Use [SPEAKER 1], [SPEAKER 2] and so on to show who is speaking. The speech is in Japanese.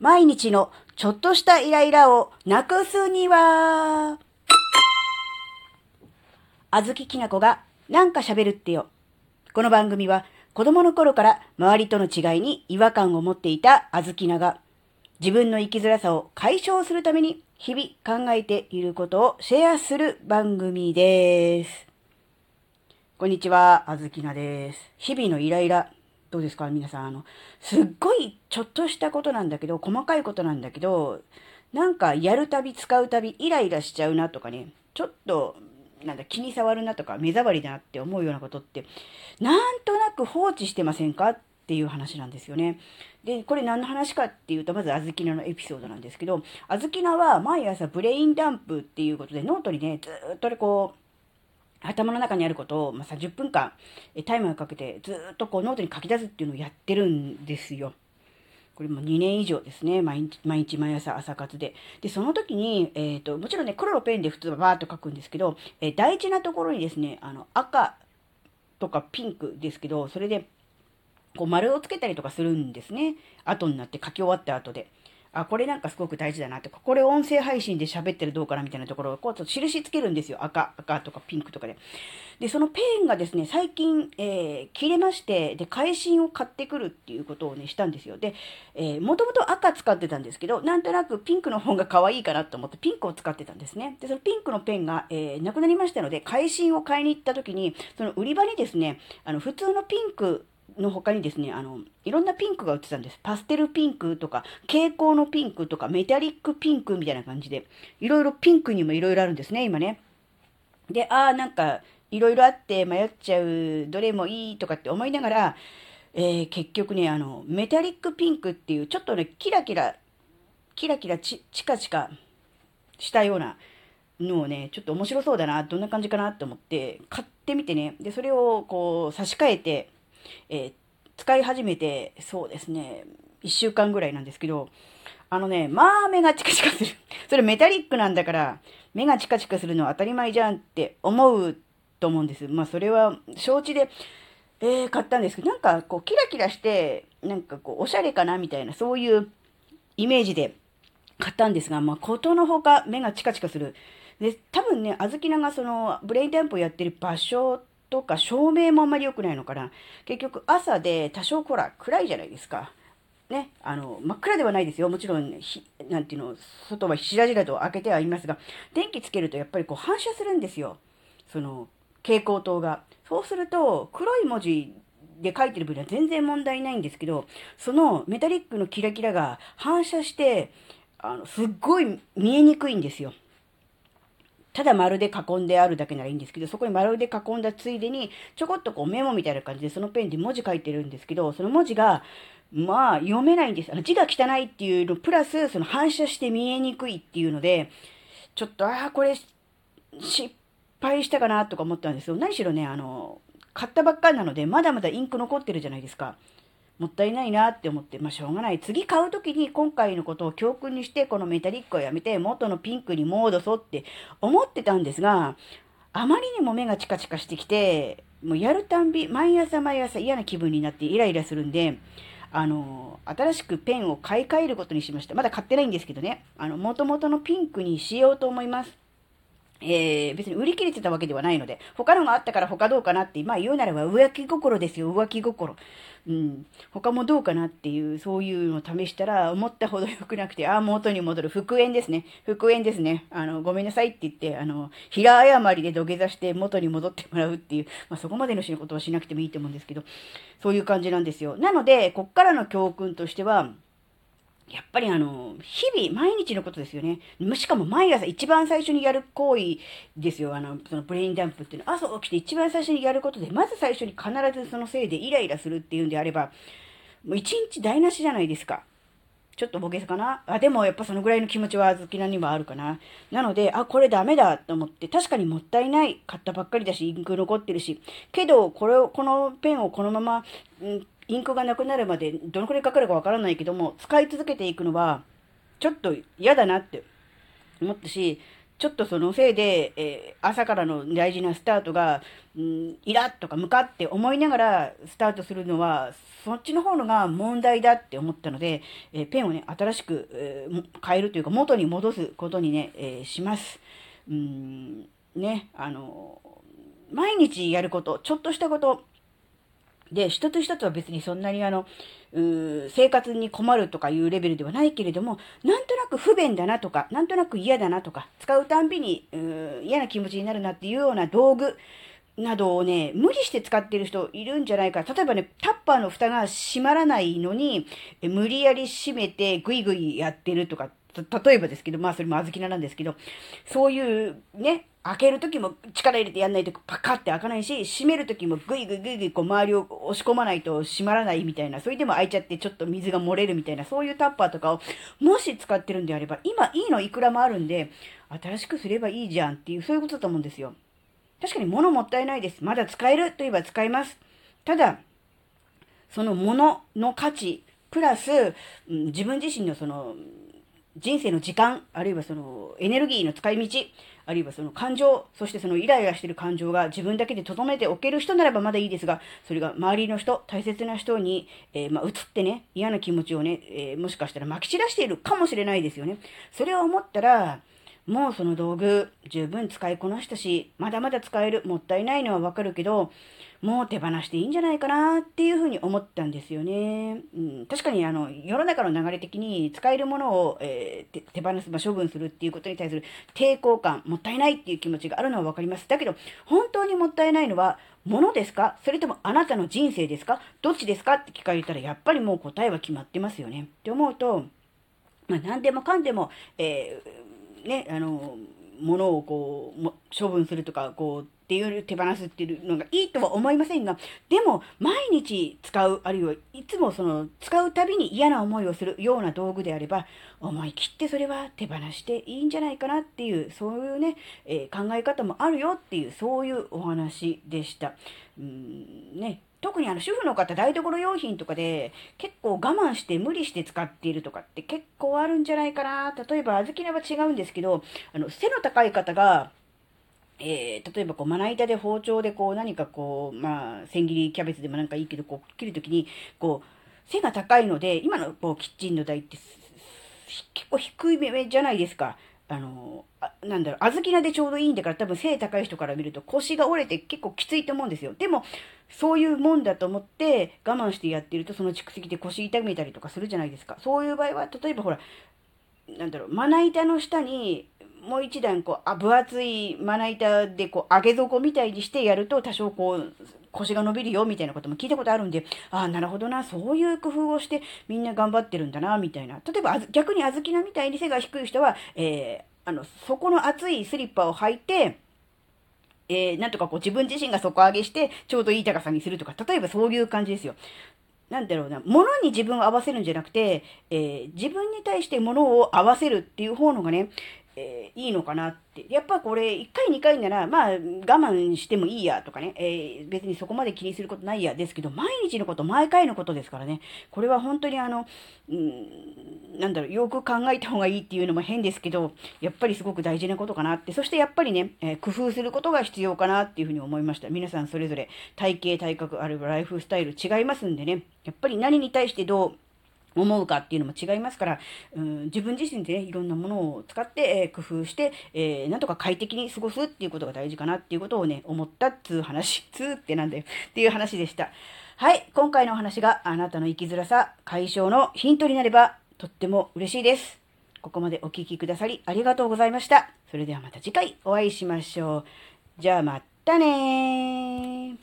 [SPEAKER 1] 毎日のちょっとしたイライラをなくすには、あずききなこがなんか喋るってよ。この番組は子供の頃から周りとの違いに違和感を持っていたあずきなが自分の生きづらさを解消するために日々考えていることをシェアする番組です。こんにちは、あずきなです。日々のイライラ、どうですか？皆さん。あの、すっごいちょっとしたことなんだけど、細かいことなんだけど、なんかやるたび使うたびイライラしちゃうなとかね、ちょっと、なんだ、気に障るなとか、目障りだなって思うようなことって、なんとなく放置してませんか？っていう話なんですよね。で、これ何の話かっていうと、まずあずきなのエピソードなんですけど、あずきなは毎朝ブレインダンプっていうことで、ノートにね、ずっとこう、頭の中にあることを、まあ、30分間タイマーかけてずっとこうノートに書き出すっていうのをやってるんですよ。これも2年以上ですね。毎日、毎日毎朝朝活で。で、その時に、えっ、ー、と、もちろんね、黒のペンで普通はバーっと書くんですけど、えー、大事なところにですね、あの、赤とかピンクですけど、それで、こう丸をつけたりとかするんですね。後になって書き終わった後で。あ、これなんかすごく大事だなって、これ音声配信で喋ってるどうかなみたいなところを、こうちょっと印つけるんですよ。赤、赤とかピンクとかで。で、そのペンがですね、最近、えー、切れまして、で、会心を買ってくるっていうことをね、したんですよ。で、えー、もともと赤使ってたんですけど、なんとなくピンクの方が可愛いかなと思ってピンクを使ってたんですね。で、そのピンクのペンが、えー、なくなりましたので、会心を買いに行った時に、その売り場にですね、あの、普通のピンク、の他にですね、あの、いろんなピンクが売ってたんです。パステルピンクとか、蛍光のピンクとか、メタリックピンクみたいな感じで、いろいろピンクにもいろいろあるんですね、今ね。で、ああ、なんか、いろいろあって迷っちゃう、どれもいいとかって思いながら、えー、結局ね、あの、メタリックピンクっていう、ちょっとね、キラキラ、キラキラチカチカしたようなのをね、ちょっと面白そうだな、どんな感じかなと思って、買ってみてね、で、それをこう差し替えて、えー、使い始めて、そうですね、1週間ぐらいなんですけど、あのね、まあ目がチカチカする。それメタリックなんだから、目がチカチカするのは当たり前じゃんって思うと思うんです。まあそれは承知で、えー、買ったんですけど、なんかこうキラキラして、なんかこうおしゃれかなみたいな、そういうイメージで買ったんですが、まあことのほか目がチカチカする。で、多分ね、あずきながそのブレインダンプをやってる場所とか照明もあんまり良くないのかな。結局朝で多少ほら暗いじゃないですか。ね、あの、真っ暗ではないですよ。もちろん、ひ、なんていうの、外はしらじらと開けてはいますが、電気つけるとやっぱりこう反射するんですよ。その、蛍光灯が。そうすると、黒い文字で書いてる分には全然問題ないんですけど、そのメタリックのキラキラが反射して、あの、すっごい見えにくいんですよ。ただ丸で囲んであるだけならいいんですけど、そこに丸で囲んだついでに、ちょこっとこうメモみたいな感じでそのペンで文字書いてるんですけど、その文字が、まあ読めないんです。あの字が汚いっていうの、プラスその反射して見えにくいっていうので、ちょっと、ああ、これ失敗したかなとか思ったんですよ。何しろね、あの、買ったばっかりなので、まだまだインク残ってるじゃないですか。もったいないなって思って、まあしょうがない。次買う時に今回のことを教訓にして、このメタリックをやめて、元のピンクに戻そうって思ってたんですが、あまりにも目がチカチカしてきて、もうやるたんび、毎朝毎朝嫌な気分になってイライラするんで、あの、新しくペンを買い替えることにしました。まだ買ってないんですけどね。あの、元々のピンクにしようと思います。えー、別に売り切れてたわけではないので、他のがあったから他どうかなって、まあ言うならば浮気心ですよ、浮気心。うん。他もどうかなっていう、そういうのを試したら、思ったほど良くなくて、ああ、元に戻る。復縁ですね。復縁ですね。あの、ごめんなさいって言って、あの、平誤りで土下座して元に戻ってもらうっていう、まあそこまでのことはしなくてもいいと思うんですけど、そういう感じなんですよ。なので、こっからの教訓としては、やっぱりあの、日々、毎日のことですよね。しかも毎朝一番最初にやる行為ですよ。あの、そのブレインダンプっていうのは、朝起きて一番最初にやることで、まず最初に必ずそのせいでイライラするっていうんであれば、もう一日台無しじゃないですか。ちょっとボケかなあ、でもやっぱそのぐらいの気持ちはあずきなにはあるかな。なので、あ、これダメだと思って、確かにもったいない。買ったばっかりだし、インク残ってるし。けど、これを、このペンをこのまま、んインクがなくなるまでどのくらいかかるかわからないけども、使い続けていくのは、ちょっと嫌だなって思ったし、ちょっとそのせいで、えー、朝からの大事なスタートが、うん、イラッとか向かって思いながらスタートするのは、そっちの方のが問題だって思ったので、えー、ペンをね、新しく、えー、変えるというか、元に戻すことにね、えします。うん、ね、あの、毎日やること、ちょっとしたこと、で、一つ一つは別にそんなにあの、う生活に困るとかいうレベルではないけれども、なんとなく不便だなとか、なんとなく嫌だなとか、使うたんびにう嫌な気持ちになるなっていうような道具などをね、無理して使ってる人いるんじゃないか。例えばね、タッパーの蓋が閉まらないのに、無理やり閉めてグイグイやってるとか、例えばですけど、まあそれも小豆菜なんですけど、そういうね、開けるときも力入れてやんないとパカって開かないし、閉めるときもグイグイグイグイこう周りを押し込まないと閉まらないみたいな、それでも開いちゃってちょっと水が漏れるみたいな、そういうタッパーとかをもし使ってるんであれば、今いいのいくらもあるんで、新しくすればいいじゃんっていう、そういうことだと思うんですよ。確かに物もったいないです。まだ使えるといえば使います。ただ、その物の価値、プラス、うん、自分自身のその、人生の時間、あるいはそのエネルギーの使い道、あるいはその感情、そしてそのイライラしてる感情が自分だけで留めておける人ならばまだいいですが、それが周りの人、大切な人に、えー、まあ、移ってね、嫌な気持ちをね、えー、もしかしたら撒き散らしているかもしれないですよね。それを思ったら、もうその道具十分使いこなしたし、まだまだ使える、もったいないのはわかるけど、もう手放していいんじゃないかなっていうふうに思ったんですよね。うん、確かにあの、世の中の流れ的に使えるものを、えー、手放す、まあ、処分するっていうことに対する抵抗感、もったいないっていう気持ちがあるのはわかります。だけど、本当にもったいないのは、物ですか？それともあなたの人生ですか？どっちですか？って聞かれたら、やっぱりもう答えは決まってますよね。って思うと、まあ、何でもかんでも、えーね、あの、ものをこう、処分するとか、こう、っていう手放すっていうのがいいとは思いませんが、でも、毎日使う、あるいはいつもその、使うたびに嫌な思いをするような道具であれば、思い切ってそれは手放していいんじゃないかなっていう、そういうね、えー、考え方もあるよっていう、そういうお話でした。うんね、特にあの主婦の方、台所用品とかで結構我慢して無理して使っているとかって結構あるんじゃないかな。例えば、小豆菜は違うんですけど、あの、背の高い方が、えー、例えばこう、まな板で包丁でこう、何かこう、まあ、千切りキャベツでもなんかいいけど、こう、切るときに、こう、背が高いので、今のこう、キッチンの台って結構低い目じゃないですか。あの、あなんだろう、小豆菜でちょうどいいんだから多分背高い人から見ると腰が折れて結構きついと思うんですよ。でも、そういうもんだと思って我慢してやってるとその蓄積で腰痛めたりとかするじゃないですか。そういう場合は、例えばほら、なんだろう、まな板の下にもう一段こう、あ分厚いまな板でこう、上げ底みたいにしてやると多少こう、腰が伸びるよみたいなことも聞いたことあるんで、ああ、なるほどな、そういう工夫をしてみんな頑張ってるんだな、みたいな。例えば、逆に小豆菜みたいに背が低い人は、えー、あの、底の厚いスリッパを履いて、えー、なんとかこう自分自身が底上げして、ちょうどいい高さにするとか、例えばそういう感じですよ。なんだろうな、物に自分を合わせるんじゃなくて、えー、自分に対して物を合わせるっていう方のがね、えー、いいのかなって。やっぱこれ、1回2回なら、まあ、我慢してもいいやとかね、えー、別にそこまで気にすることないやですけど、毎日のこと、毎回のことですからね、これは本当にあの、うん、なんだろう、よく考えた方がいいっていうのも変ですけど、やっぱりすごく大事なことかなって、そしてやっぱりね、えー、工夫することが必要かなっていうふうに思いました。皆さんそれぞれ体型、体格、あるいはライフスタイル違いますんでね、やっぱり何に対してどう、思うかっていうのも違いますから、うん、自分自身でね、いろんなものを使って、えー、工夫して、えー、なんとか快適に過ごすっていうことが大事かなっていうことをね、思ったっつう話、つーってなんだよっていう話でした。はい、今回のお話があなたの生きづらさ解消のヒントになればとっても嬉しいです。ここまでお聴きくださりありがとうございました。それではまた次回お会いしましょう。じゃあまたね